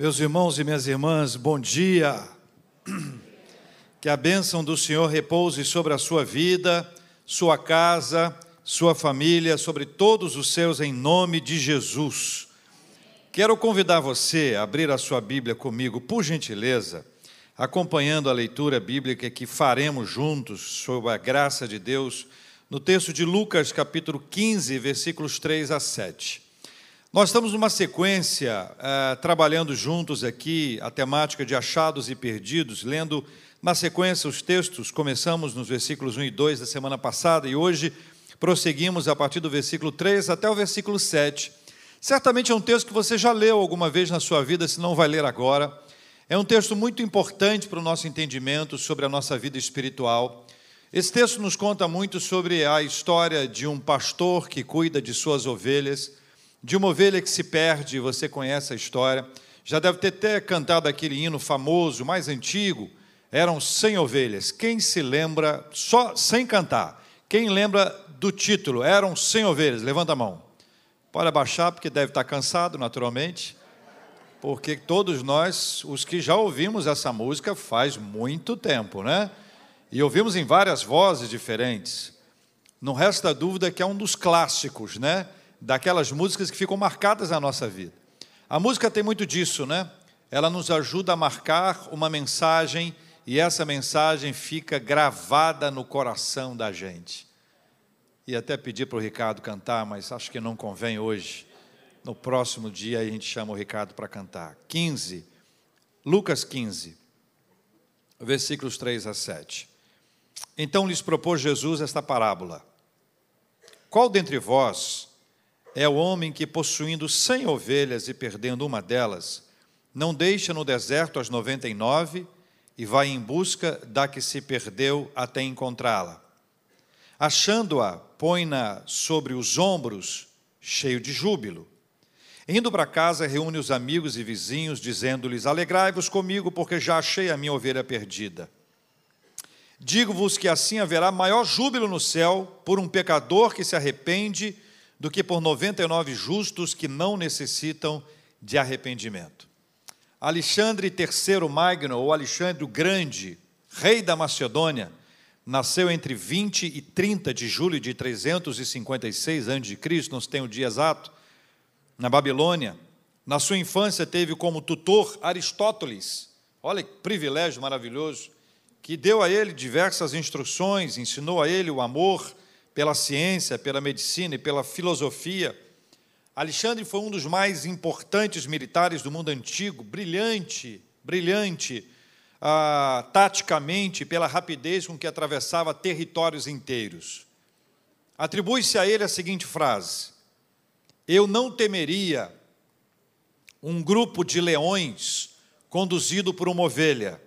Meus irmãos e minhas irmãs, bom dia. Que a bênção do Senhor repouse sobre a sua vida, sua casa, sua família, sobre todos os seus, em nome de Jesus. Quero convidar você a abrir a sua Bíblia comigo, por gentileza, acompanhando a leitura bíblica que faremos juntos, sob a graça de Deus, no texto de Lucas, capítulo 15, versículos 3 a 7. Nós estamos numa sequência, uh, trabalhando juntos aqui a temática de achados e perdidos, lendo na sequência os textos. Começamos nos versículos 1 e 2 da semana passada e hoje prosseguimos a partir do versículo 3 até o versículo 7. Certamente é um texto que você já leu alguma vez na sua vida, se não vai ler agora. É um texto muito importante para o nosso entendimento sobre a nossa vida espiritual. Esse texto nos conta muito sobre a história de um pastor que cuida de suas ovelhas de uma ovelha que se perde, você conhece a história. Já deve ter até cantado aquele hino famoso, mais antigo. Eram 100 ovelhas. Quem se lembra, só sem cantar, quem lembra do título? Eram 100 ovelhas. Levanta a mão. Pode abaixar, porque deve estar cansado, naturalmente. Porque todos nós, os que já ouvimos essa música faz muito tempo, né? E ouvimos em várias vozes diferentes. Não resta dúvida que é um dos clássicos, né? Daquelas músicas que ficam marcadas na nossa vida. A música tem muito disso, né? Ela nos ajuda a marcar uma mensagem e essa mensagem fica gravada no coração da gente. E até pedir para o Ricardo cantar, mas acho que não convém hoje. No próximo dia a gente chama o Ricardo para cantar. 15, Lucas 15, versículos 3 a 7. Então lhes propôs Jesus esta parábola: Qual dentre vós é o homem que, possuindo cem ovelhas e perdendo uma delas, não deixa no deserto as noventa e nove e vai em busca da que se perdeu até encontrá-la. Achando-a, põe-na sobre os ombros, cheio de júbilo. Indo para casa, reúne os amigos e vizinhos, dizendo-lhes: Alegrai-vos comigo, porque já achei a minha ovelha perdida. Digo-vos que assim haverá maior júbilo no céu por um pecador que se arrepende do que por 99 justos que não necessitam de arrependimento. Alexandre III Magno, ou Alexandre o Grande, rei da Macedônia, nasceu entre 20 e 30 de julho de 356 a.C., não se tem o dia exato, na Babilônia. Na sua infância teve como tutor Aristóteles, olha que privilégio maravilhoso, que deu a ele diversas instruções, ensinou a ele o amor, pela ciência, pela medicina e pela filosofia. Alexandre foi um dos mais importantes militares do mundo antigo, brilhante, brilhante, ah, taticamente, pela rapidez com que atravessava territórios inteiros. Atribui-se a ele a seguinte frase: Eu não temeria um grupo de leões conduzido por uma ovelha,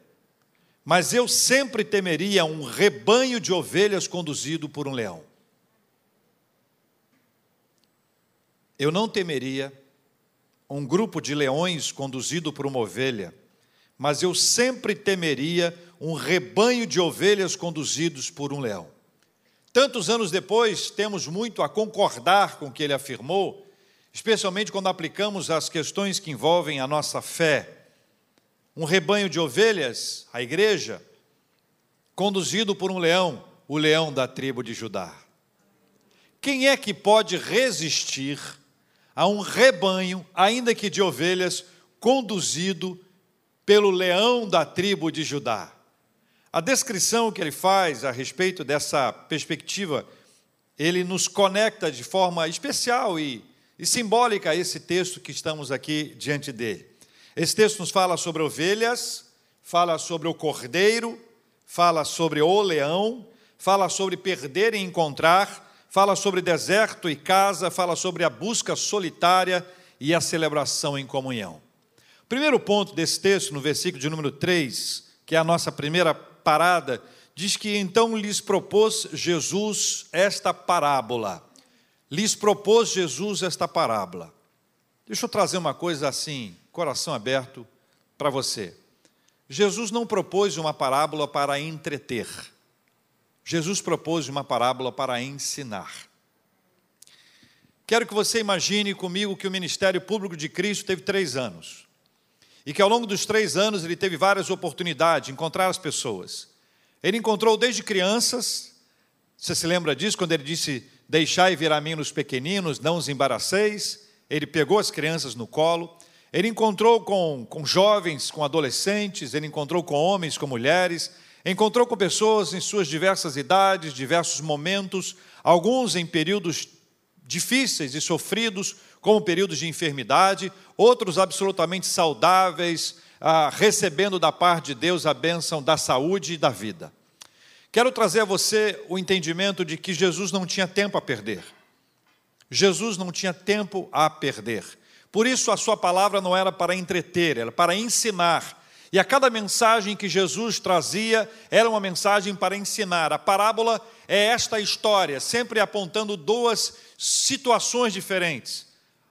mas eu sempre temeria um rebanho de ovelhas conduzido por um leão. Eu não temeria um grupo de leões conduzido por uma ovelha, mas eu sempre temeria um rebanho de ovelhas conduzidos por um leão. Tantos anos depois, temos muito a concordar com o que ele afirmou, especialmente quando aplicamos as questões que envolvem a nossa fé. Um rebanho de ovelhas, a igreja, conduzido por um leão, o leão da tribo de Judá. Quem é que pode resistir a um rebanho, ainda que de ovelhas, conduzido pelo leão da tribo de Judá. A descrição que ele faz a respeito dessa perspectiva, ele nos conecta de forma especial e, e simbólica a esse texto que estamos aqui diante dele. Esse texto nos fala sobre ovelhas, fala sobre o cordeiro, fala sobre o leão, fala sobre perder e encontrar, fala sobre deserto e casa, fala sobre a busca solitária e a celebração em comunhão. Primeiro ponto desse texto, no versículo de número 3, que é a nossa primeira parada, diz que então lhes propôs Jesus esta parábola. Lhes propôs Jesus esta parábola. Deixa eu trazer uma coisa assim, coração aberto, para você. Jesus não propôs uma parábola para entreter. Jesus propôs uma parábola para ensinar. Quero que você imagine comigo que o ministério público de Cristo teve três anos. e que ao longo dos três anos ele teve várias oportunidades de encontrar as pessoas. Ele encontrou desde crianças, você se lembra disso, quando ele disse: Deixai vir a mim os pequeninos, não os embaraceis. Ele pegou as crianças no colo. Ele encontrou com, com jovens, com adolescentes, ele encontrou com homens, com mulheres, encontrou com pessoas em suas diversas idades, diversos momentos, alguns em períodos difíceis e sofridos, como períodos de enfermidade, outros absolutamente saudáveis, ah, recebendo da parte de Deus a bênção da saúde e da vida. Quero trazer a você o entendimento de que Jesus não tinha tempo a perder. Jesus não tinha tempo a perder. Por isso, a sua palavra não era para entreter, era para ensinar. E a cada mensagem que Jesus trazia era uma mensagem para ensinar. A parábola é esta história, sempre apontando duas situações diferentes.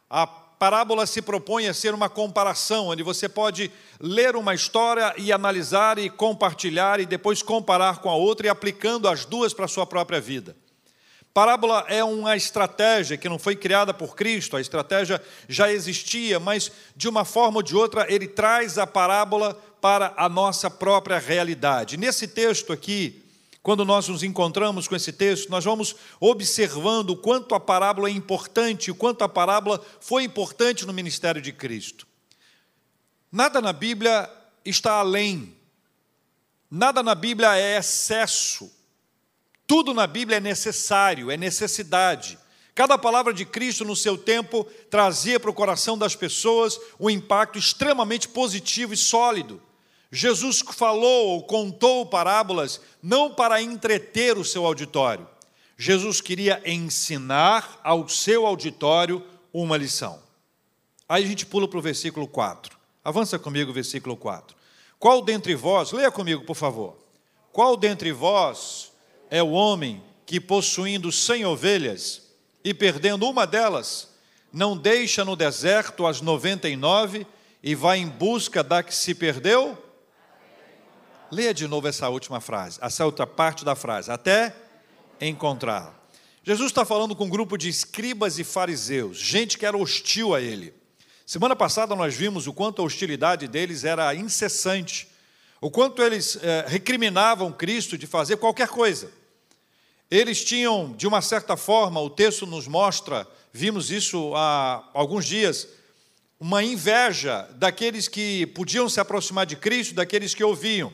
A parábola se propõe a ser uma comparação, onde você pode ler uma história e analisar e compartilhar e depois comparar com a outra e aplicando as duas para a sua própria vida. Parábola é uma estratégia que não foi criada por Cristo, a estratégia já existia, mas de uma forma ou de outra ele traz a parábola para a nossa própria realidade. Nesse texto aqui, quando nós nos encontramos com esse texto, nós vamos observando o quanto a parábola é importante, o quanto a parábola foi importante no ministério de Cristo. Nada na Bíblia está além, nada na Bíblia é excesso, tudo na Bíblia é necessário, é necessidade. Cada palavra de Cristo no seu tempo trazia para o coração das pessoas um impacto extremamente positivo e sólido. Jesus falou ou contou parábolas não para entreter o seu auditório. Jesus queria ensinar ao seu auditório uma lição. Aí a gente pula para o versículo 4. Avança comigo versículo 4. Qual dentre vós, leia comigo, por favor. Qual dentre vós é o homem que, possuindo cem ovelhas e perdendo uma delas, não deixa no deserto as noventa e nove e vai em busca da que se perdeu? Leia de novo essa última frase, essa outra parte da frase, até encontrar. Jesus está falando com um grupo de escribas e fariseus, gente que era hostil a ele. Semana passada nós vimos o quanto a hostilidade deles era incessante, o quanto eles eh, recriminavam Cristo de fazer qualquer coisa. Eles tinham, de uma certa forma, o texto nos mostra, vimos isso há alguns dias, uma inveja daqueles que podiam se aproximar de Cristo, daqueles que ouviam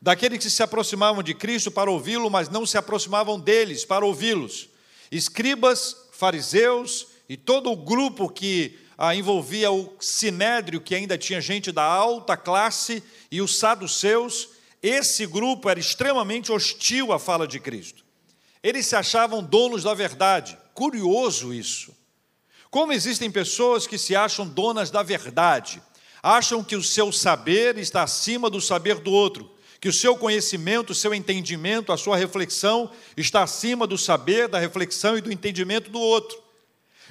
daqueles que se aproximavam de Cristo para ouvi-lo, mas não se aproximavam deles para ouvi-los. Escribas, fariseus e todo o grupo que ah, envolvia o sinédrio, que ainda tinha gente da alta classe, e os saduceus, esse grupo era extremamente hostil à fala de Cristo. Eles se achavam donos da verdade. Curioso isso. Como existem pessoas que se acham donas da verdade, acham que o seu saber está acima do saber do outro, que o seu conhecimento, o seu entendimento, a sua reflexão está acima do saber, da reflexão e do entendimento do outro.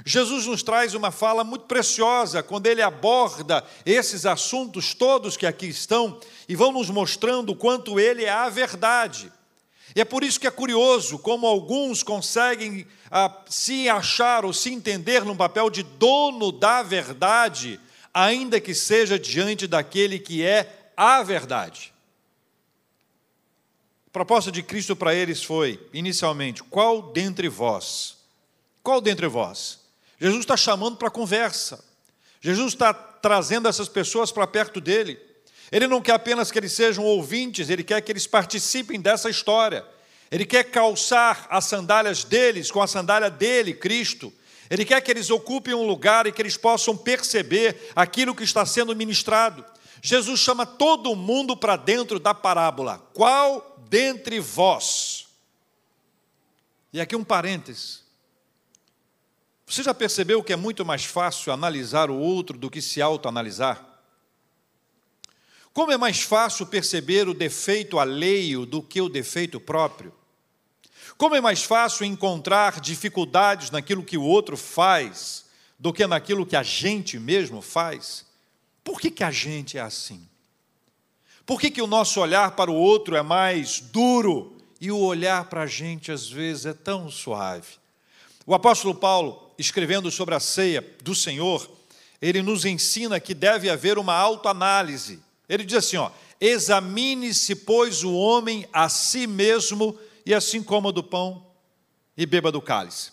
Jesus nos traz uma fala muito preciosa quando ele aborda esses assuntos todos que aqui estão e vão nos mostrando o quanto ele é a verdade. E é por isso que é curioso como alguns conseguem ah, se achar ou se entender no papel de dono da verdade, ainda que seja diante daquele que é a verdade. A proposta de Cristo para eles foi, inicialmente, qual dentre vós? Qual dentre vós? Jesus está chamando para conversa. Jesus está trazendo essas pessoas para perto dele. Ele não quer apenas que eles sejam ouvintes, ele quer que eles participem dessa história. Ele quer calçar as sandálias deles com a sandália dele, Cristo. Ele quer que eles ocupem um lugar e que eles possam perceber aquilo que está sendo ministrado. Jesus chama todo mundo para dentro da parábola. Qual dentre vós. E aqui um parêntese. Você já percebeu que é muito mais fácil analisar o outro do que se autoanalisar? Como é mais fácil perceber o defeito alheio do que o defeito próprio? Como é mais fácil encontrar dificuldades naquilo que o outro faz do que naquilo que a gente mesmo faz? Por que, que a gente é assim? Por que, que o nosso olhar para o outro é mais duro e o olhar para a gente às vezes é tão suave? O apóstolo Paulo, escrevendo sobre a ceia do Senhor, ele nos ensina que deve haver uma autoanálise. Ele diz assim, ó: Examine-se, pois, o homem a si mesmo, e assim coma do pão e beba do cálice.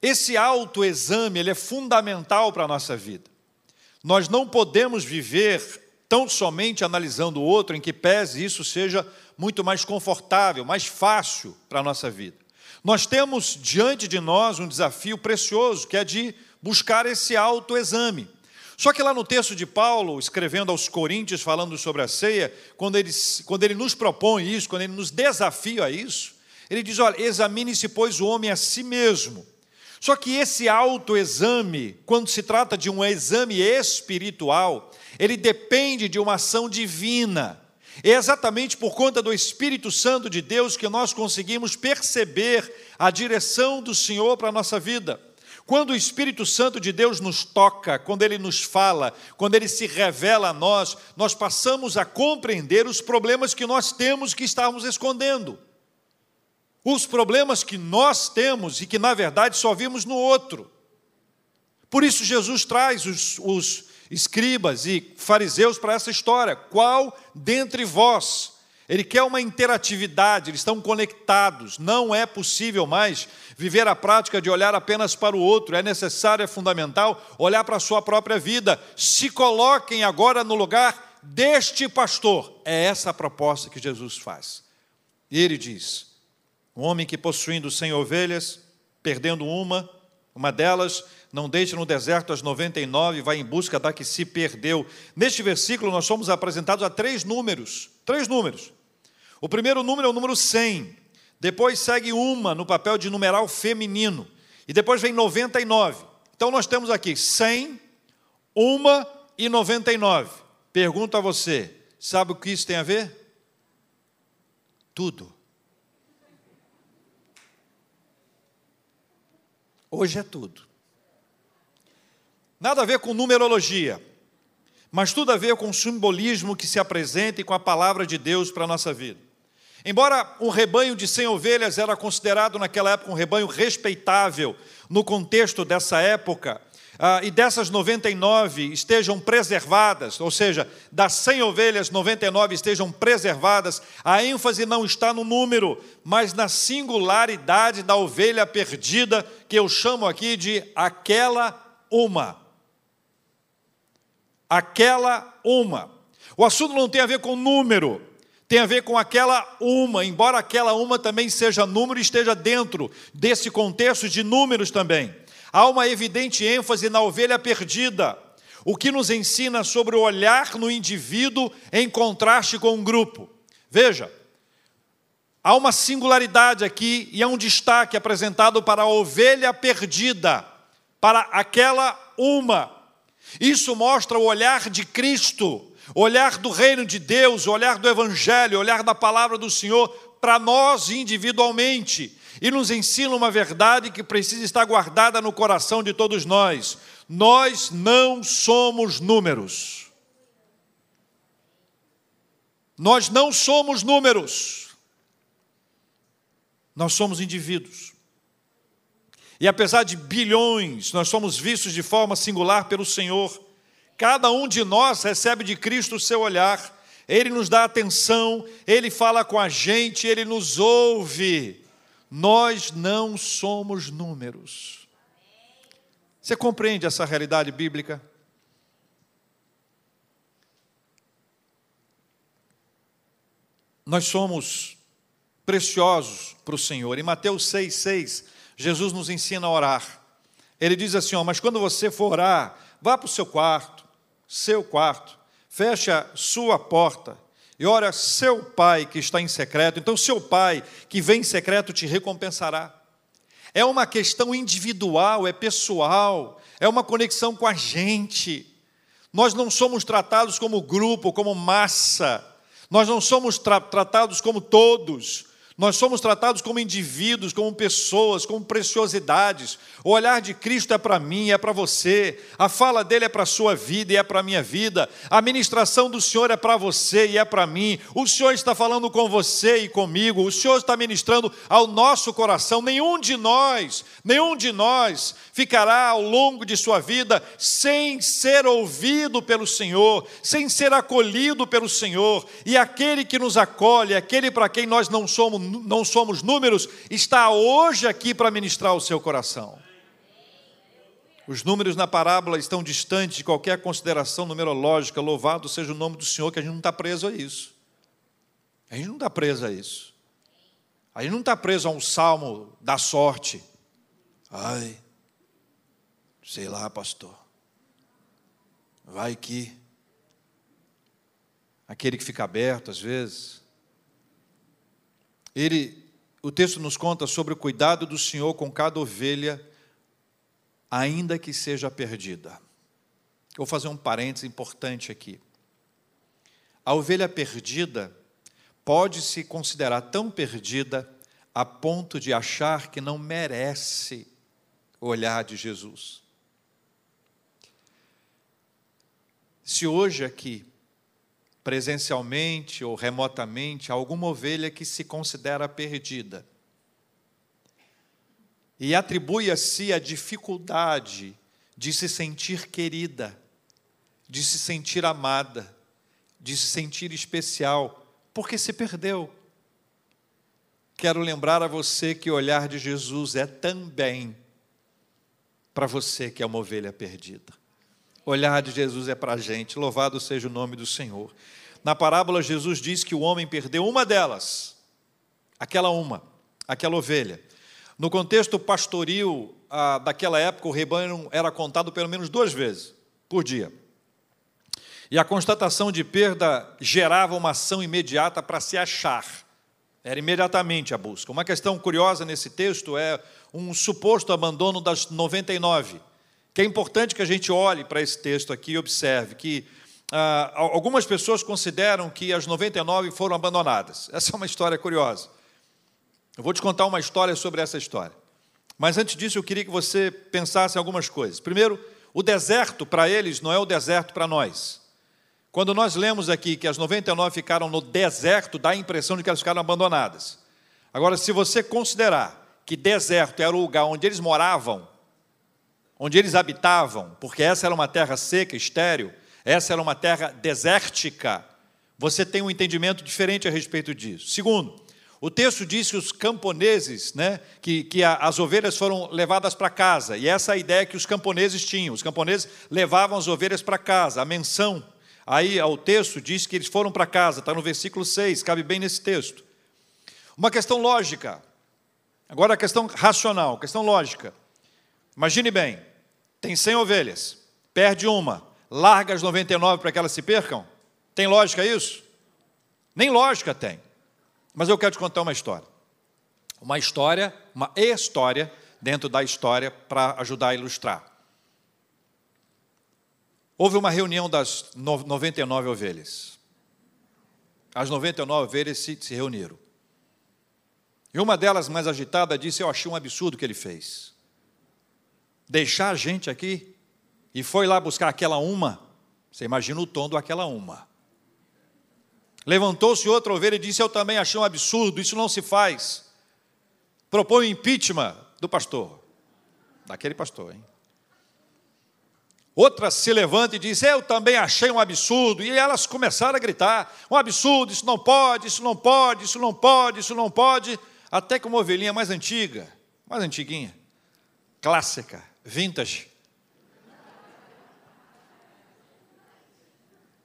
Esse autoexame ele é fundamental para a nossa vida. Nós não podemos viver tão somente analisando o outro, em que pese isso seja muito mais confortável, mais fácil para a nossa vida. Nós temos diante de nós um desafio precioso, que é de buscar esse autoexame. Só que lá no texto de Paulo, escrevendo aos Coríntios, falando sobre a ceia, quando ele, quando ele nos propõe isso, quando ele nos desafia a isso, ele diz: olha, examine-se, pois, o homem a si mesmo. Só que esse autoexame, quando se trata de um exame espiritual, ele depende de uma ação divina. É exatamente por conta do Espírito Santo de Deus que nós conseguimos perceber a direção do Senhor para a nossa vida. Quando o Espírito Santo de Deus nos toca, quando ele nos fala, quando ele se revela a nós, nós passamos a compreender os problemas que nós temos que estávamos escondendo. Os problemas que nós temos e que, na verdade, só vimos no outro. Por isso, Jesus traz os, os escribas e fariseus para essa história. Qual dentre vós ele quer uma interatividade, eles estão conectados. Não é possível mais viver a prática de olhar apenas para o outro, é necessário, é fundamental olhar para a sua própria vida. Se coloquem agora no lugar deste pastor. É essa a proposta que Jesus faz. E ele diz: um homem que possuindo cem ovelhas, perdendo uma, uma delas, não deixa no deserto as 99 e vai em busca da que se perdeu. Neste versículo, nós somos apresentados a três números. Três números. O primeiro número é o número 100. Depois segue uma no papel de numeral feminino. E depois vem 99. Então nós temos aqui 100, uma e 99. Pergunto a você: sabe o que isso tem a ver? Tudo. Hoje é tudo. Nada a ver com numerologia, mas tudo a ver com o simbolismo que se apresenta e com a palavra de Deus para a nossa vida. Embora um rebanho de 100 ovelhas era considerado naquela época um rebanho respeitável no contexto dessa época, ah, e dessas 99 estejam preservadas, ou seja, das 100 ovelhas, 99 estejam preservadas, a ênfase não está no número, mas na singularidade da ovelha perdida, que eu chamo aqui de aquela uma. Aquela uma. O assunto não tem a ver com número, tem a ver com aquela uma, embora aquela uma também seja número e esteja dentro desse contexto de números também. Há uma evidente ênfase na ovelha perdida, o que nos ensina sobre o olhar no indivíduo em contraste com o um grupo. Veja, há uma singularidade aqui e há um destaque apresentado para a ovelha perdida, para aquela uma. Isso mostra o olhar de Cristo olhar do reino de Deus, olhar do Evangelho, olhar da palavra do Senhor para nós individualmente. E nos ensina uma verdade que precisa estar guardada no coração de todos nós: nós não somos números. Nós não somos números. Nós somos indivíduos. E apesar de bilhões, nós somos vistos de forma singular pelo Senhor. Cada um de nós recebe de Cristo o seu olhar, Ele nos dá atenção, Ele fala com a gente, Ele nos ouve. Nós não somos números. Você compreende essa realidade bíblica? Nós somos preciosos para o Senhor. Em Mateus 6,6, Jesus nos ensina a orar. Ele diz assim: ó, Mas quando você for orar, vá para o seu quarto, seu quarto, fecha sua porta e ora seu pai que está em secreto. Então, seu pai que vem em secreto te recompensará. É uma questão individual, é pessoal, é uma conexão com a gente. Nós não somos tratados como grupo, como massa. Nós não somos tra tratados como todos. Nós somos tratados como indivíduos, como pessoas, como preciosidades. O olhar de Cristo é para mim, é para você. A fala dele é para a sua vida e é para a minha vida. A ministração do Senhor é para você e é para mim. O Senhor está falando com você e comigo. O Senhor está ministrando ao nosso coração. Nenhum de nós, nenhum de nós ficará ao longo de sua vida sem ser ouvido pelo Senhor, sem ser acolhido pelo Senhor. E aquele que nos acolhe, aquele para quem nós não somos não somos números, está hoje aqui para ministrar o seu coração. Os números na parábola estão distantes de qualquer consideração numerológica. Louvado seja o nome do Senhor, que a gente não está preso a isso. A gente não está preso a isso. A gente não está preso a um salmo da sorte. Ai, sei lá, pastor. Vai que. Aquele que fica aberto às vezes. Ele, o texto nos conta sobre o cuidado do Senhor com cada ovelha, ainda que seja perdida. vou fazer um parênteses importante aqui. A ovelha perdida pode se considerar tão perdida a ponto de achar que não merece o olhar de Jesus. Se hoje aqui presencialmente ou remotamente alguma ovelha que se considera perdida e atribui a si a dificuldade de se sentir querida, de se sentir amada, de se sentir especial, porque se perdeu. Quero lembrar a você que o olhar de Jesus é também para você que é uma ovelha perdida. O olhar de Jesus é para a gente, louvado seja o nome do Senhor. Na parábola, Jesus diz que o homem perdeu uma delas, aquela uma, aquela ovelha. No contexto pastoril ah, daquela época, o rebanho era contado pelo menos duas vezes por dia. E a constatação de perda gerava uma ação imediata para se achar. Era imediatamente a busca. Uma questão curiosa nesse texto é um suposto abandono das 99. Que é importante que a gente olhe para esse texto aqui e observe que ah, algumas pessoas consideram que as 99 foram abandonadas. Essa é uma história curiosa. Eu vou te contar uma história sobre essa história. Mas antes disso, eu queria que você pensasse em algumas coisas. Primeiro, o deserto para eles não é o deserto para nós. Quando nós lemos aqui que as 99 ficaram no deserto, dá a impressão de que elas ficaram abandonadas. Agora, se você considerar que deserto era o lugar onde eles moravam, onde eles habitavam, porque essa era uma terra seca, estéril, essa era uma terra desértica. Você tem um entendimento diferente a respeito disso. Segundo, o texto diz que os camponeses, né, que, que as ovelhas foram levadas para casa, e essa é a ideia que os camponeses tinham. Os camponeses levavam as ovelhas para casa, a menção. Aí o texto diz que eles foram para casa, está no versículo 6, cabe bem nesse texto. Uma questão lógica. Agora a questão racional, questão lógica. Imagine bem, tem 100 ovelhas, perde uma, larga as 99 para que elas se percam? Tem lógica isso? Nem lógica tem. Mas eu quero te contar uma história. Uma história, uma história dentro da história para ajudar a ilustrar. Houve uma reunião das 99 ovelhas. As 99 ovelhas se, se reuniram. E uma delas, mais agitada, disse: Eu achei um absurdo o que ele fez. Deixar a gente aqui e foi lá buscar aquela uma, você imagina o tom do aquela uma. Levantou-se outra ovelha e disse: Eu também achei um absurdo, isso não se faz. Propõe o impeachment do pastor, daquele pastor, hein? Outra se levanta e diz: Eu também achei um absurdo. E elas começaram a gritar: Um absurdo, isso não pode, isso não pode, isso não pode, isso não pode. Até que uma ovelhinha mais antiga, mais antiguinha, clássica, vintage,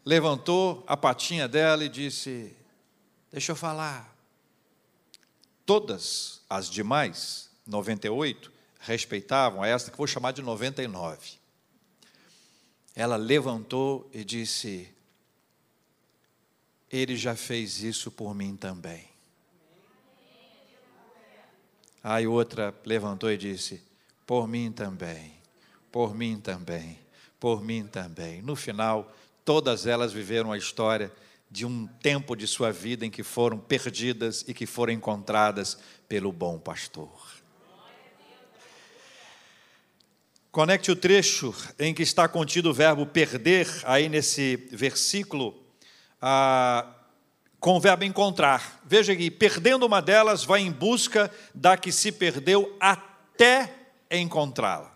levantou a patinha dela e disse: Deixa eu falar. Todas as demais, 98, respeitavam esta que vou chamar de 99. Ela levantou e disse: Ele já fez isso por mim também. Aí outra levantou e disse: Por mim também, por mim também, por mim também. No final, Todas elas viveram a história de um tempo de sua vida em que foram perdidas e que foram encontradas pelo bom pastor. Conecte o trecho em que está contido o verbo perder, aí nesse versículo, com o verbo encontrar. Veja que perdendo uma delas, vai em busca da que se perdeu até encontrá-la.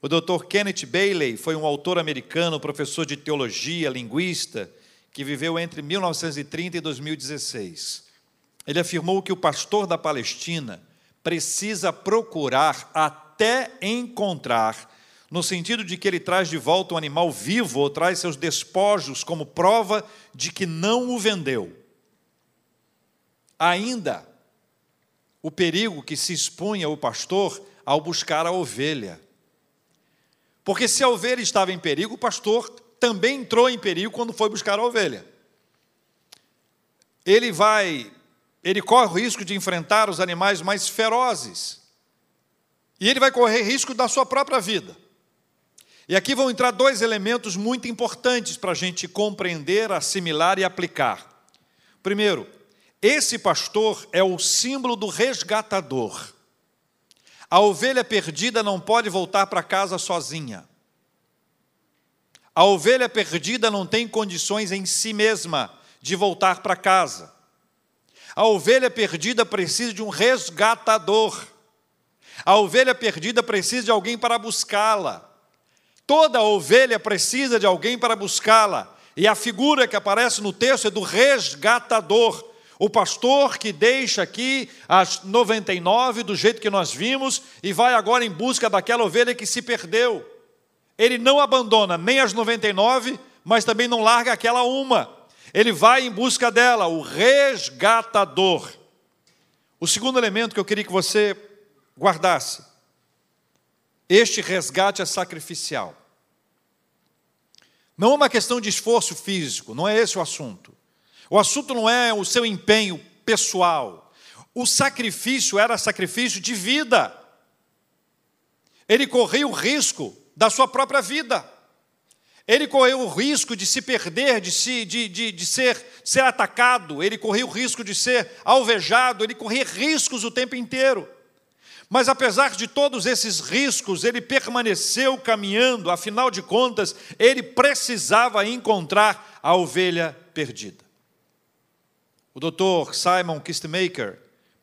O Dr. Kenneth Bailey foi um autor americano, professor de teologia, linguista, que viveu entre 1930 e 2016. Ele afirmou que o pastor da Palestina precisa procurar até encontrar, no sentido de que ele traz de volta um animal vivo ou traz seus despojos como prova de que não o vendeu. Ainda o perigo que se expunha o pastor ao buscar a ovelha. Porque se a ovelha estava em perigo, o pastor também entrou em perigo quando foi buscar a ovelha. Ele vai, ele corre o risco de enfrentar os animais mais ferozes. E ele vai correr risco da sua própria vida. E aqui vão entrar dois elementos muito importantes para a gente compreender, assimilar e aplicar. Primeiro, esse pastor é o símbolo do resgatador. A ovelha perdida não pode voltar para casa sozinha. A ovelha perdida não tem condições em si mesma de voltar para casa. A ovelha perdida precisa de um resgatador. A ovelha perdida precisa de alguém para buscá-la. Toda ovelha precisa de alguém para buscá-la. E a figura que aparece no texto é do resgatador. O pastor que deixa aqui as 99 do jeito que nós vimos e vai agora em busca daquela ovelha que se perdeu. Ele não abandona nem as 99, mas também não larga aquela uma. Ele vai em busca dela, o resgatador. O segundo elemento que eu queria que você guardasse: este resgate é sacrificial. Não é uma questão de esforço físico, não é esse o assunto. O assunto não é o seu empenho pessoal. O sacrifício era sacrifício de vida. Ele corria o risco da sua própria vida. Ele correu o risco de se perder, de, se, de, de, de ser, ser atacado, ele corria o risco de ser alvejado, ele corria riscos o tempo inteiro. Mas apesar de todos esses riscos, ele permaneceu caminhando, afinal de contas, ele precisava encontrar a ovelha perdida. O doutor Simon Kistemaker,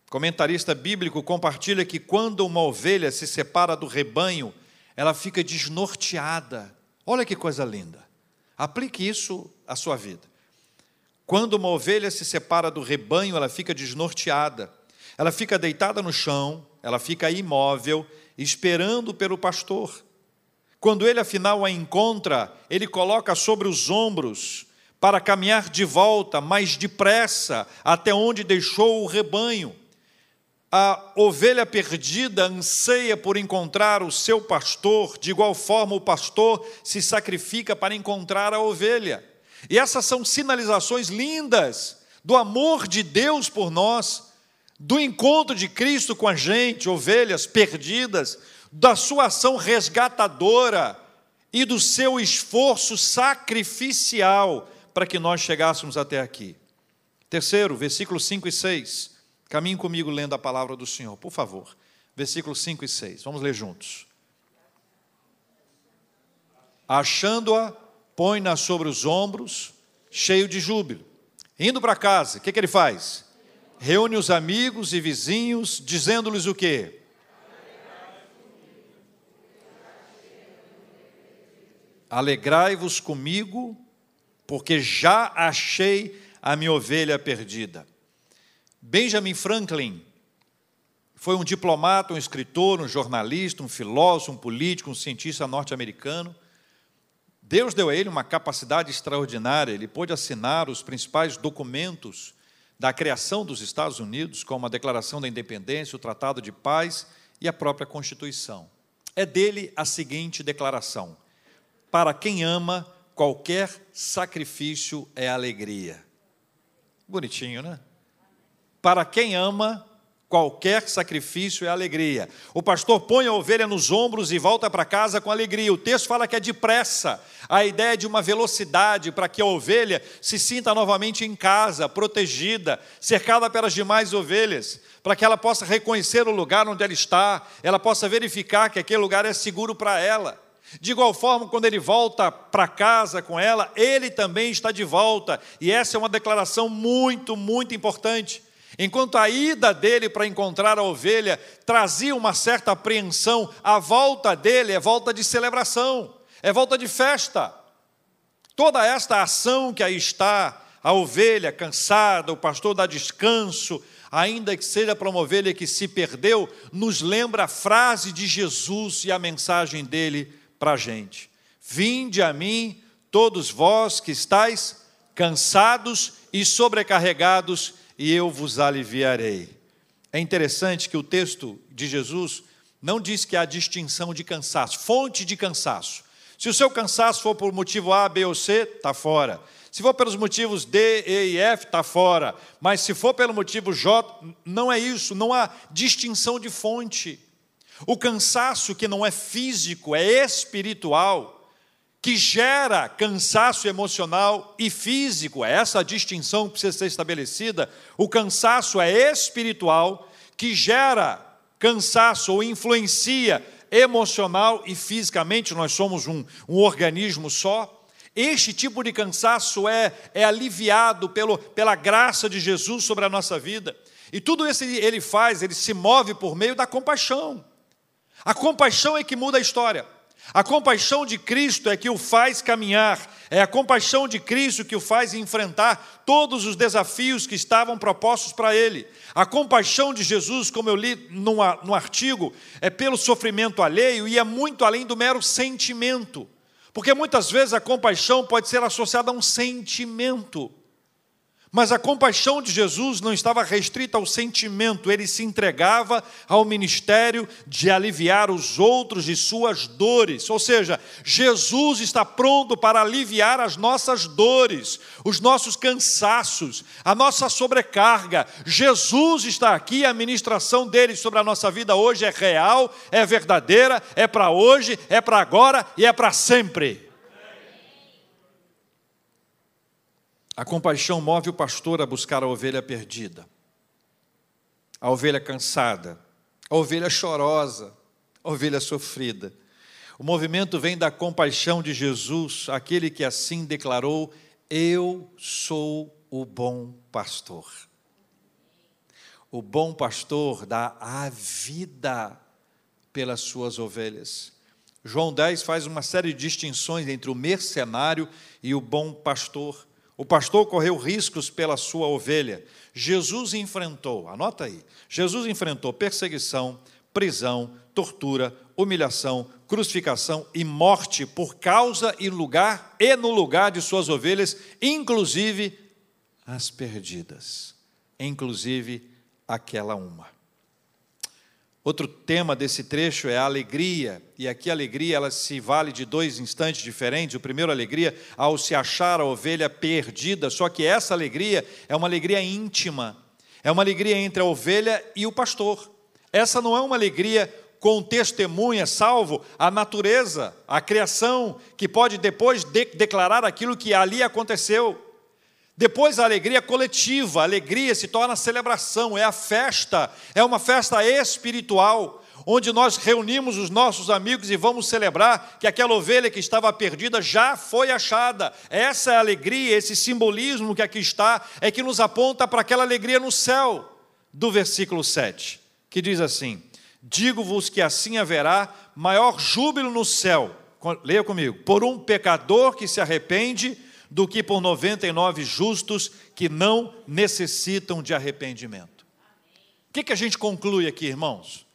comentarista bíblico, compartilha que quando uma ovelha se separa do rebanho, ela fica desnorteada. Olha que coisa linda. Aplique isso à sua vida. Quando uma ovelha se separa do rebanho, ela fica desnorteada. Ela fica deitada no chão, ela fica imóvel, esperando pelo pastor. Quando ele afinal a encontra, ele coloca sobre os ombros para caminhar de volta mais depressa até onde deixou o rebanho. A ovelha perdida anseia por encontrar o seu pastor, de igual forma o pastor se sacrifica para encontrar a ovelha. E essas são sinalizações lindas do amor de Deus por nós, do encontro de Cristo com a gente, ovelhas perdidas, da sua ação resgatadora e do seu esforço sacrificial para que nós chegássemos até aqui. Terceiro, versículos 5 e 6. Caminhe comigo lendo a palavra do Senhor, por favor. Versículos 5 e 6. Vamos ler juntos. Achando-a, põe-na sobre os ombros, cheio de júbilo. Indo para casa, o que, que ele faz? Reúne os amigos e vizinhos, dizendo-lhes o quê? Alegrai-vos comigo, porque já achei a minha ovelha perdida. Benjamin Franklin foi um diplomata, um escritor, um jornalista, um filósofo, um político, um cientista norte-americano. Deus deu a ele uma capacidade extraordinária, ele pôde assinar os principais documentos da criação dos Estados Unidos, como a Declaração da Independência, o Tratado de Paz e a própria Constituição. É dele a seguinte declaração: Para quem ama, qualquer sacrifício é alegria. Bonitinho, né? Para quem ama, qualquer sacrifício é alegria. O pastor põe a ovelha nos ombros e volta para casa com alegria. O texto fala que é depressa. A ideia é de uma velocidade para que a ovelha se sinta novamente em casa, protegida, cercada pelas demais ovelhas, para que ela possa reconhecer o lugar onde ela está, ela possa verificar que aquele lugar é seguro para ela. De igual forma, quando ele volta para casa com ela, ele também está de volta. E essa é uma declaração muito, muito importante. Enquanto a ida dele para encontrar a ovelha trazia uma certa apreensão, a volta dele é volta de celebração, é volta de festa. Toda esta ação que aí está, a ovelha cansada, o pastor dá descanso, ainda que seja para uma ovelha que se perdeu, nos lembra a frase de Jesus e a mensagem dele para a gente: Vinde a mim, todos vós que estáis cansados e sobrecarregados, e eu vos aliviarei. É interessante que o texto de Jesus não diz que há distinção de cansaço, fonte de cansaço. Se o seu cansaço for por motivo A, B ou C, está fora. Se for pelos motivos D, E e F, está fora. Mas se for pelo motivo J, não é isso, não há distinção de fonte. O cansaço que não é físico, é espiritual, que gera cansaço emocional e físico, é essa a distinção que precisa ser estabelecida. O cansaço é espiritual, que gera cansaço ou influencia emocional e fisicamente, nós somos um, um organismo só. Este tipo de cansaço é, é aliviado pelo, pela graça de Jesus sobre a nossa vida. E tudo isso ele faz, ele se move por meio da compaixão. A compaixão é que muda a história. A compaixão de Cristo é que o faz caminhar, é a compaixão de Cristo que o faz enfrentar todos os desafios que estavam propostos para ele. A compaixão de Jesus, como eu li no artigo, é pelo sofrimento alheio e é muito além do mero sentimento. Porque muitas vezes a compaixão pode ser associada a um sentimento. Mas a compaixão de Jesus não estava restrita ao sentimento, ele se entregava ao ministério de aliviar os outros de suas dores. Ou seja, Jesus está pronto para aliviar as nossas dores, os nossos cansaços, a nossa sobrecarga. Jesus está aqui, a ministração dele sobre a nossa vida hoje é real, é verdadeira, é para hoje, é para agora e é para sempre. A compaixão move o pastor a buscar a ovelha perdida, a ovelha cansada, a ovelha chorosa, a ovelha sofrida. O movimento vem da compaixão de Jesus, aquele que assim declarou: Eu sou o bom pastor. O bom pastor dá a vida pelas suas ovelhas. João 10 faz uma série de distinções entre o mercenário e o bom pastor. O pastor correu riscos pela sua ovelha. Jesus enfrentou, anota aí, Jesus enfrentou perseguição, prisão, tortura, humilhação, crucificação e morte por causa e lugar e no lugar de suas ovelhas, inclusive as perdidas, inclusive aquela uma. Outro tema desse trecho é a alegria, e aqui a alegria ela se vale de dois instantes diferentes. O primeiro, a alegria ao se achar a ovelha perdida, só que essa alegria é uma alegria íntima, é uma alegria entre a ovelha e o pastor. Essa não é uma alegria com testemunha, salvo a natureza, a criação, que pode depois de declarar aquilo que ali aconteceu. Depois a alegria coletiva, a alegria se torna celebração, é a festa, é uma festa espiritual, onde nós reunimos os nossos amigos e vamos celebrar que aquela ovelha que estava perdida já foi achada. Essa é a alegria, esse simbolismo que aqui está, é que nos aponta para aquela alegria no céu, do versículo 7, que diz assim: Digo-vos que assim haverá maior júbilo no céu, leia comigo, por um pecador que se arrepende do que por 99 justos que não necessitam de arrependimento. O que, que a gente conclui aqui, irmãos?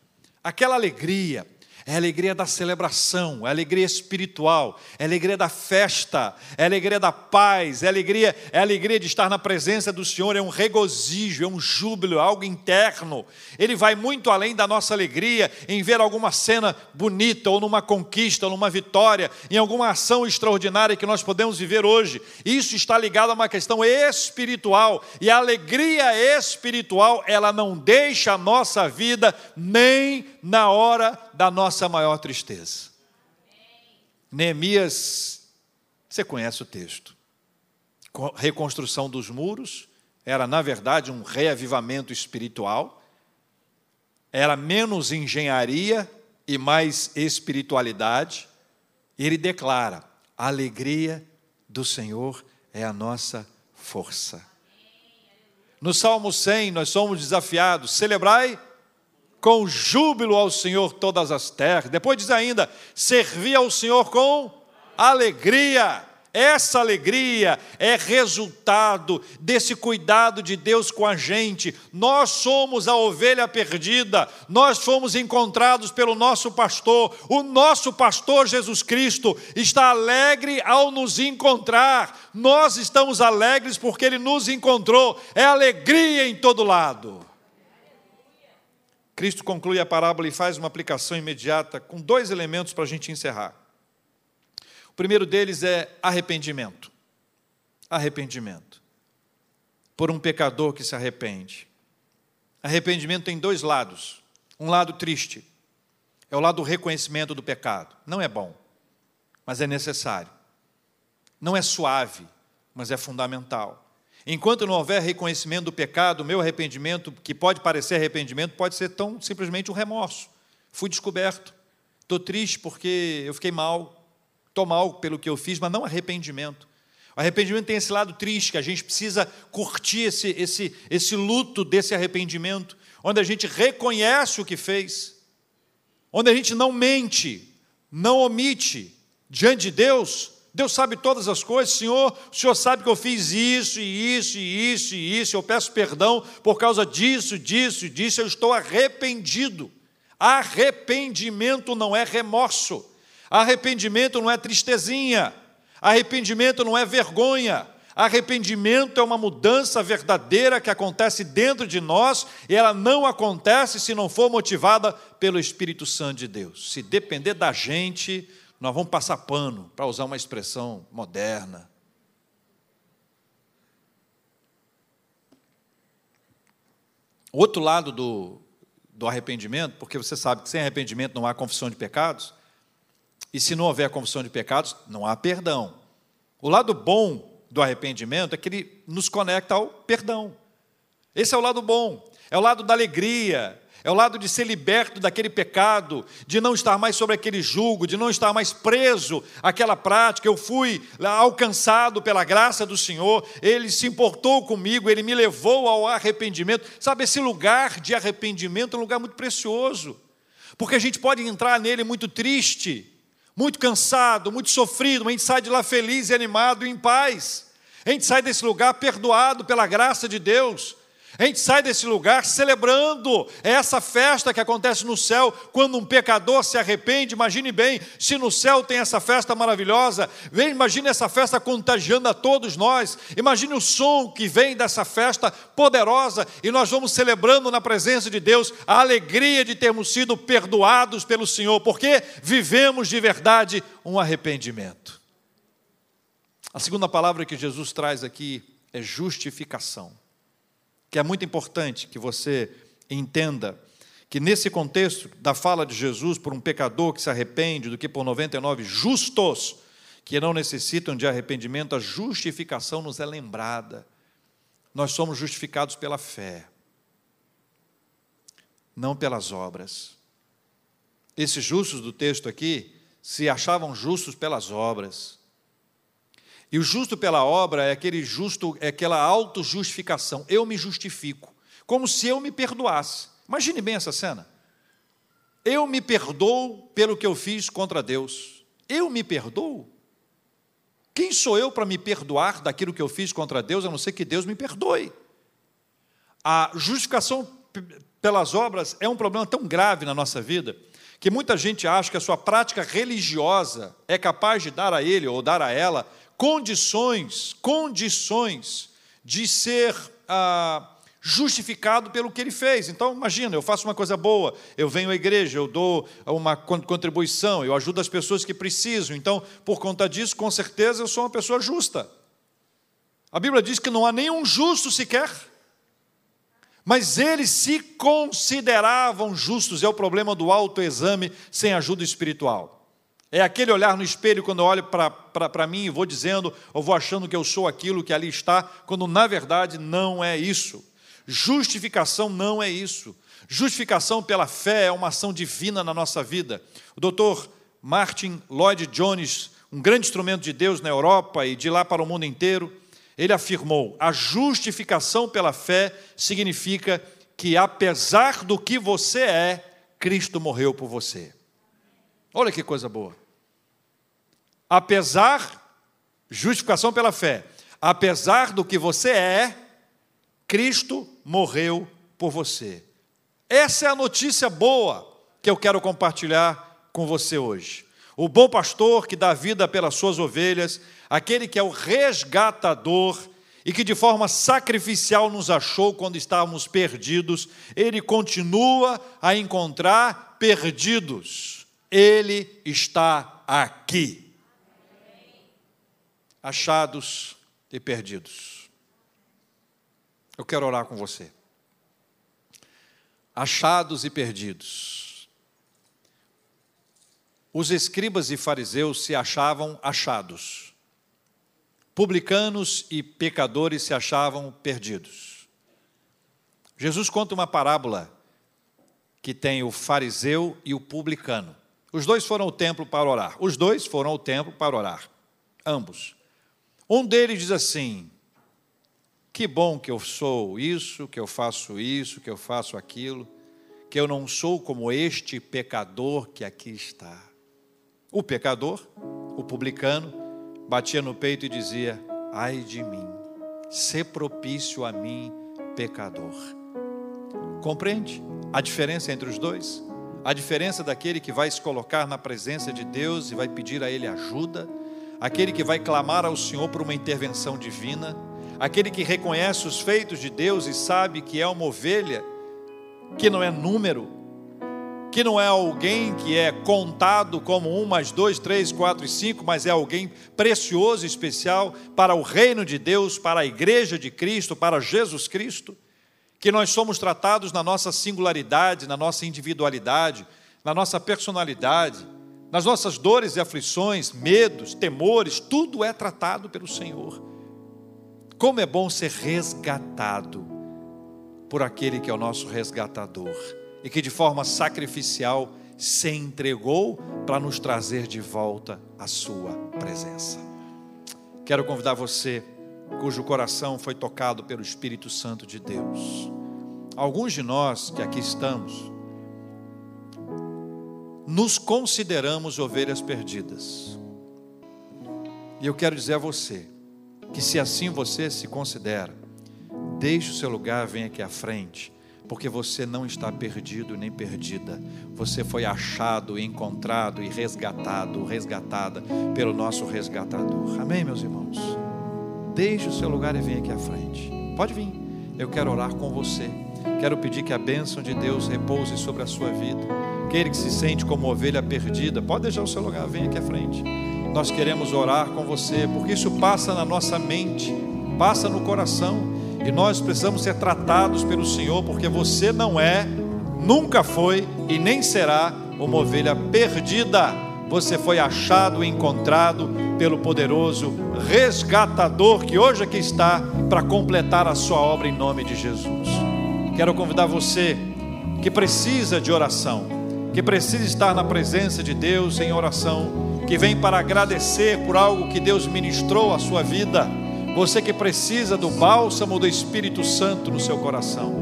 Aquela alegria é a alegria da celebração, é a alegria espiritual, é a alegria da festa, é a alegria da paz, é a alegria, é a alegria de estar na presença do Senhor, é um regozijo, é um júbilo, é algo interno. Ele vai muito além da nossa alegria em ver alguma cena bonita, ou numa conquista, ou numa vitória, em alguma ação extraordinária que nós podemos viver hoje. Isso está ligado a uma questão espiritual, e a alegria espiritual, ela não deixa a nossa vida nem na hora da nossa maior tristeza. Neemias, você conhece o texto. Reconstrução dos muros era, na verdade, um reavivamento espiritual, era menos engenharia e mais espiritualidade. Ele declara: a alegria do Senhor é a nossa força. No Salmo 100, nós somos desafiados: celebrai com júbilo ao Senhor todas as terras. Depois diz ainda: servir ao Senhor com alegria. Essa alegria é resultado desse cuidado de Deus com a gente. Nós somos a ovelha perdida, nós fomos encontrados pelo nosso pastor. O nosso pastor Jesus Cristo está alegre ao nos encontrar. Nós estamos alegres porque ele nos encontrou. É alegria em todo lado. Cristo conclui a parábola e faz uma aplicação imediata com dois elementos para a gente encerrar. O primeiro deles é arrependimento. Arrependimento. Por um pecador que se arrepende. Arrependimento tem dois lados. Um lado triste, é o lado do reconhecimento do pecado. Não é bom, mas é necessário. Não é suave, mas é fundamental. Enquanto não houver reconhecimento do pecado, o meu arrependimento, que pode parecer arrependimento, pode ser tão simplesmente um remorso. Fui descoberto, estou triste porque eu fiquei mal, estou mal pelo que eu fiz, mas não arrependimento. O arrependimento tem esse lado triste, que a gente precisa curtir esse, esse, esse luto desse arrependimento, onde a gente reconhece o que fez, onde a gente não mente, não omite diante de Deus Deus sabe todas as coisas, Senhor, o Senhor sabe que eu fiz isso, e isso, e isso, e isso, eu peço perdão por causa disso, disso disso, eu estou arrependido. Arrependimento não é remorso, arrependimento não é tristezinha, arrependimento não é vergonha, arrependimento é uma mudança verdadeira que acontece dentro de nós e ela não acontece se não for motivada pelo Espírito Santo de Deus. Se depender da gente, nós vamos passar pano, para usar uma expressão moderna. O outro lado do, do arrependimento, porque você sabe que sem arrependimento não há confissão de pecados, e se não houver confissão de pecados, não há perdão. O lado bom do arrependimento é que ele nos conecta ao perdão. Esse é o lado bom, é o lado da alegria, é o lado de ser liberto daquele pecado, de não estar mais sobre aquele jugo, de não estar mais preso àquela prática. Eu fui alcançado pela graça do Senhor, Ele se importou comigo, Ele me levou ao arrependimento. Sabe, esse lugar de arrependimento é um lugar muito precioso, porque a gente pode entrar nele muito triste, muito cansado, muito sofrido, mas a gente sai de lá feliz e animado e em paz. A gente sai desse lugar perdoado pela graça de Deus. A gente sai desse lugar celebrando essa festa que acontece no céu quando um pecador se arrepende. Imagine bem, se no céu tem essa festa maravilhosa, vem, imagine essa festa contagiando a todos nós. Imagine o som que vem dessa festa poderosa e nós vamos celebrando na presença de Deus a alegria de termos sido perdoados pelo Senhor, porque vivemos de verdade um arrependimento. A segunda palavra que Jesus traz aqui é justificação que é muito importante que você entenda que nesse contexto da fala de Jesus por um pecador que se arrepende do que por 99 justos que não necessitam de arrependimento, a justificação nos é lembrada. Nós somos justificados pela fé, não pelas obras. Esses justos do texto aqui se achavam justos pelas obras. E o justo pela obra é aquele justo, é aquela autojustificação. Eu me justifico, como se eu me perdoasse. Imagine bem essa cena. Eu me perdoo pelo que eu fiz contra Deus. Eu me perdoo? Quem sou eu para me perdoar daquilo que eu fiz contra Deus, a não ser que Deus me perdoe? A justificação pelas obras é um problema tão grave na nossa vida que muita gente acha que a sua prática religiosa é capaz de dar a ele ou dar a ela condições, condições de ser ah, justificado pelo que ele fez. Então, imagina, eu faço uma coisa boa, eu venho à igreja, eu dou uma contribuição, eu ajudo as pessoas que precisam. Então, por conta disso, com certeza eu sou uma pessoa justa. A Bíblia diz que não há nenhum justo sequer. Mas eles se consideravam justos, é o problema do autoexame sem ajuda espiritual. É aquele olhar no espelho quando eu olho para mim e vou dizendo, ou vou achando que eu sou aquilo que ali está, quando na verdade não é isso. Justificação não é isso. Justificação pela fé é uma ação divina na nossa vida. O doutor Martin Lloyd Jones, um grande instrumento de Deus na Europa e de lá para o mundo inteiro, ele afirmou: a justificação pela fé significa que, apesar do que você é, Cristo morreu por você. Olha que coisa boa. Apesar, justificação pela fé, apesar do que você é, Cristo morreu por você. Essa é a notícia boa que eu quero compartilhar com você hoje. O bom pastor que dá vida pelas suas ovelhas aquele que é o resgatador e que de forma sacrificial nos achou quando estávamos perdidos, ele continua a encontrar perdidos. Ele está aqui. Achados e perdidos. Eu quero orar com você. Achados e perdidos. Os escribas e fariseus se achavam achados publicanos e pecadores se achavam perdidos. Jesus conta uma parábola que tem o fariseu e o publicano. Os dois foram ao templo para orar. Os dois foram ao templo para orar. Ambos. Um deles diz assim: Que bom que eu sou isso, que eu faço isso, que eu faço aquilo, que eu não sou como este pecador que aqui está. O pecador, o publicano, batia no peito e dizia: Ai de mim, ser propício a mim, pecador. Compreende a diferença entre os dois? A diferença daquele que vai se colocar na presença de Deus e vai pedir a Ele ajuda, aquele que vai clamar ao Senhor por uma intervenção divina, aquele que reconhece os feitos de Deus e sabe que é uma ovelha, que não é número, que não é alguém que é contado como um, mais dois, três, quatro e cinco, mas é alguém precioso e especial para o reino de Deus, para a igreja de Cristo, para Jesus Cristo, que nós somos tratados na nossa singularidade, na nossa individualidade, na nossa personalidade, nas nossas dores e aflições, medos, temores, tudo é tratado pelo Senhor. Como é bom ser resgatado por aquele que é o nosso resgatador e que de forma sacrificial se entregou para nos trazer de volta a sua presença. Quero convidar você, cujo coração foi tocado pelo Espírito Santo de Deus. Alguns de nós que aqui estamos, nos consideramos ovelhas perdidas. E eu quero dizer a você que se assim você se considera, deixe o seu lugar, venha aqui à frente porque você não está perdido nem perdida. Você foi achado, encontrado e resgatado, resgatada pelo nosso resgatador. Amém, meus irmãos? Deixe o seu lugar e venha aqui à frente. Pode vir. Eu quero orar com você. Quero pedir que a bênção de Deus repouse sobre a sua vida. Aquele que se sente como ovelha perdida, pode deixar o seu lugar, venha aqui à frente. Nós queremos orar com você, porque isso passa na nossa mente, passa no coração e nós precisamos ser tratados pelo Senhor, porque você não é, nunca foi e nem será uma ovelha perdida. Você foi achado e encontrado pelo poderoso resgatador que hoje aqui está para completar a sua obra em nome de Jesus. Quero convidar você que precisa de oração, que precisa estar na presença de Deus em oração, que vem para agradecer por algo que Deus ministrou à sua vida você que precisa do bálsamo do Espírito Santo no seu coração.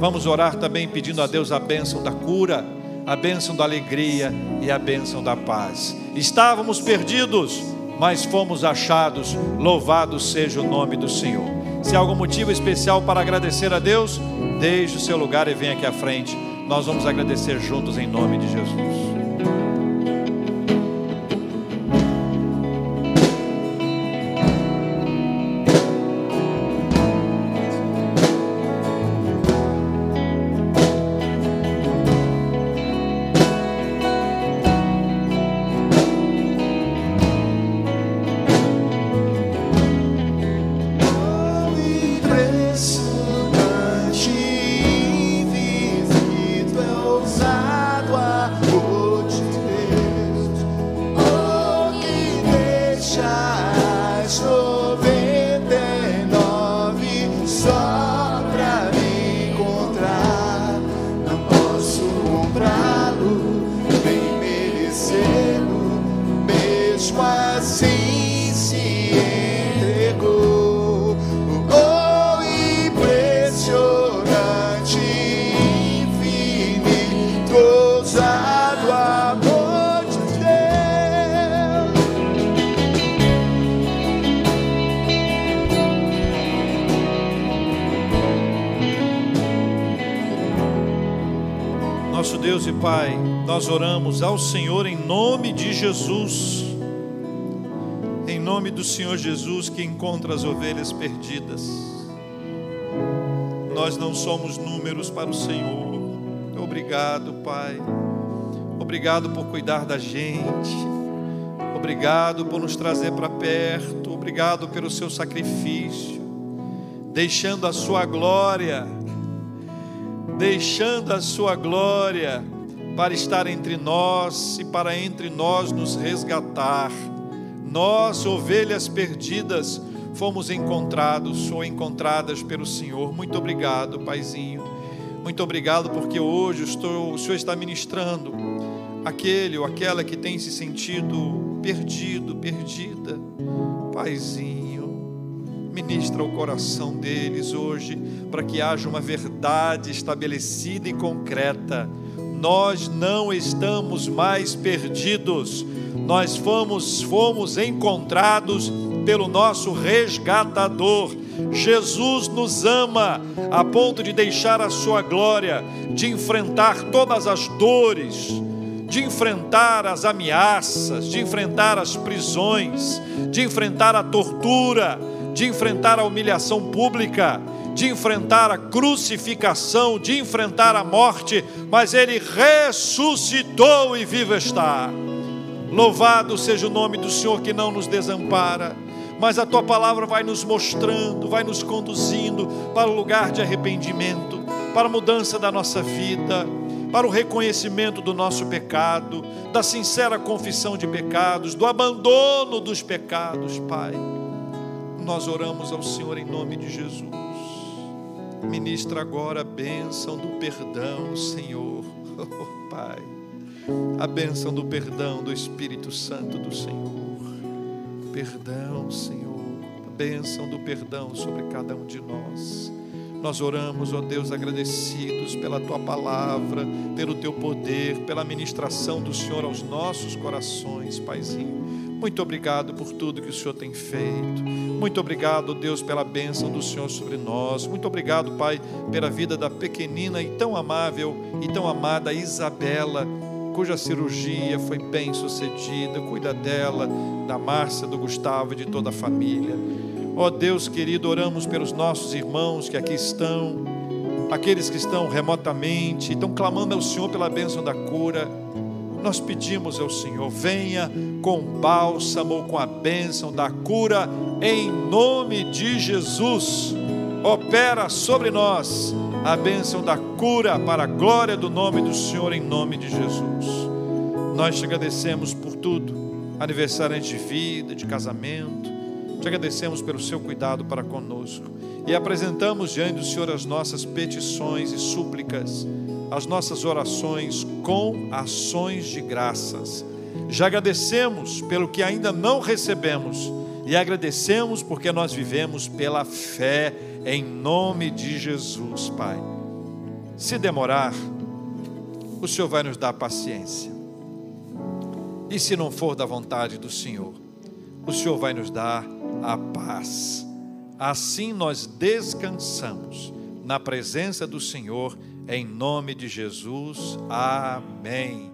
Vamos orar também pedindo a Deus a bênção da cura, a bênção da alegria e a bênção da paz. Estávamos perdidos, mas fomos achados. Louvado seja o nome do Senhor. Se há algum motivo especial para agradecer a Deus, deixe o seu lugar e venha aqui à frente. Nós vamos agradecer juntos em nome de Jesus. Nós oramos ao Senhor em nome de Jesus. Em nome do Senhor Jesus que encontra as ovelhas perdidas. Nós não somos números para o Senhor. Obrigado, Pai. Obrigado por cuidar da gente. Obrigado por nos trazer para perto. Obrigado pelo seu sacrifício. Deixando a sua glória. Deixando a sua glória para estar entre nós e para entre nós nos resgatar. Nós, ovelhas perdidas, fomos encontrados ou encontradas pelo Senhor. Muito obrigado, Paizinho. Muito obrigado porque hoje estou, o Senhor está ministrando aquele ou aquela que tem se sentido perdido, perdida. Paizinho, ministra o coração deles hoje para que haja uma verdade estabelecida e concreta nós não estamos mais perdidos, nós fomos, fomos encontrados pelo nosso resgatador. Jesus nos ama a ponto de deixar a sua glória, de enfrentar todas as dores, de enfrentar as ameaças, de enfrentar as prisões, de enfrentar a tortura, de enfrentar a humilhação pública de enfrentar a crucificação, de enfrentar a morte, mas ele ressuscitou e vivo está. Louvado seja o nome do Senhor que não nos desampara, mas a tua palavra vai nos mostrando, vai nos conduzindo para o lugar de arrependimento, para a mudança da nossa vida, para o reconhecimento do nosso pecado, da sincera confissão de pecados, do abandono dos pecados, Pai. Nós oramos ao Senhor em nome de Jesus. Ministra agora a bênção do perdão, Senhor. Oh, Pai. A bênção do perdão do Espírito Santo do Senhor. Perdão, Senhor. A bênção do perdão sobre cada um de nós. Nós oramos, ó Deus, agradecidos pela tua palavra, pelo teu poder, pela ministração do Senhor aos nossos corações, Paizinho. Muito obrigado por tudo que o Senhor tem feito. Muito obrigado, Deus, pela bênção do Senhor sobre nós. Muito obrigado, Pai, pela vida da pequenina e tão amável e tão amada Isabela, cuja cirurgia foi bem sucedida. Cuida dela, da Márcia, do Gustavo e de toda a família. Ó oh, Deus querido, oramos pelos nossos irmãos que aqui estão, aqueles que estão remotamente, estão clamando ao Senhor pela bênção da cura nós pedimos ao Senhor, venha com bálsamo, com a bênção da cura, em nome de Jesus. Opera sobre nós a bênção da cura para a glória do nome do Senhor, em nome de Jesus. Nós te agradecemos por tudo, aniversário de vida, de casamento, te agradecemos pelo seu cuidado para conosco e apresentamos diante do Senhor as nossas petições e súplicas as nossas orações com ações de graças. Já agradecemos pelo que ainda não recebemos e agradecemos porque nós vivemos pela fé em nome de Jesus, Pai. Se demorar, o Senhor vai nos dar paciência. E se não for da vontade do Senhor, o Senhor vai nos dar a paz. Assim nós descansamos na presença do Senhor Em nome de Jesus, amém.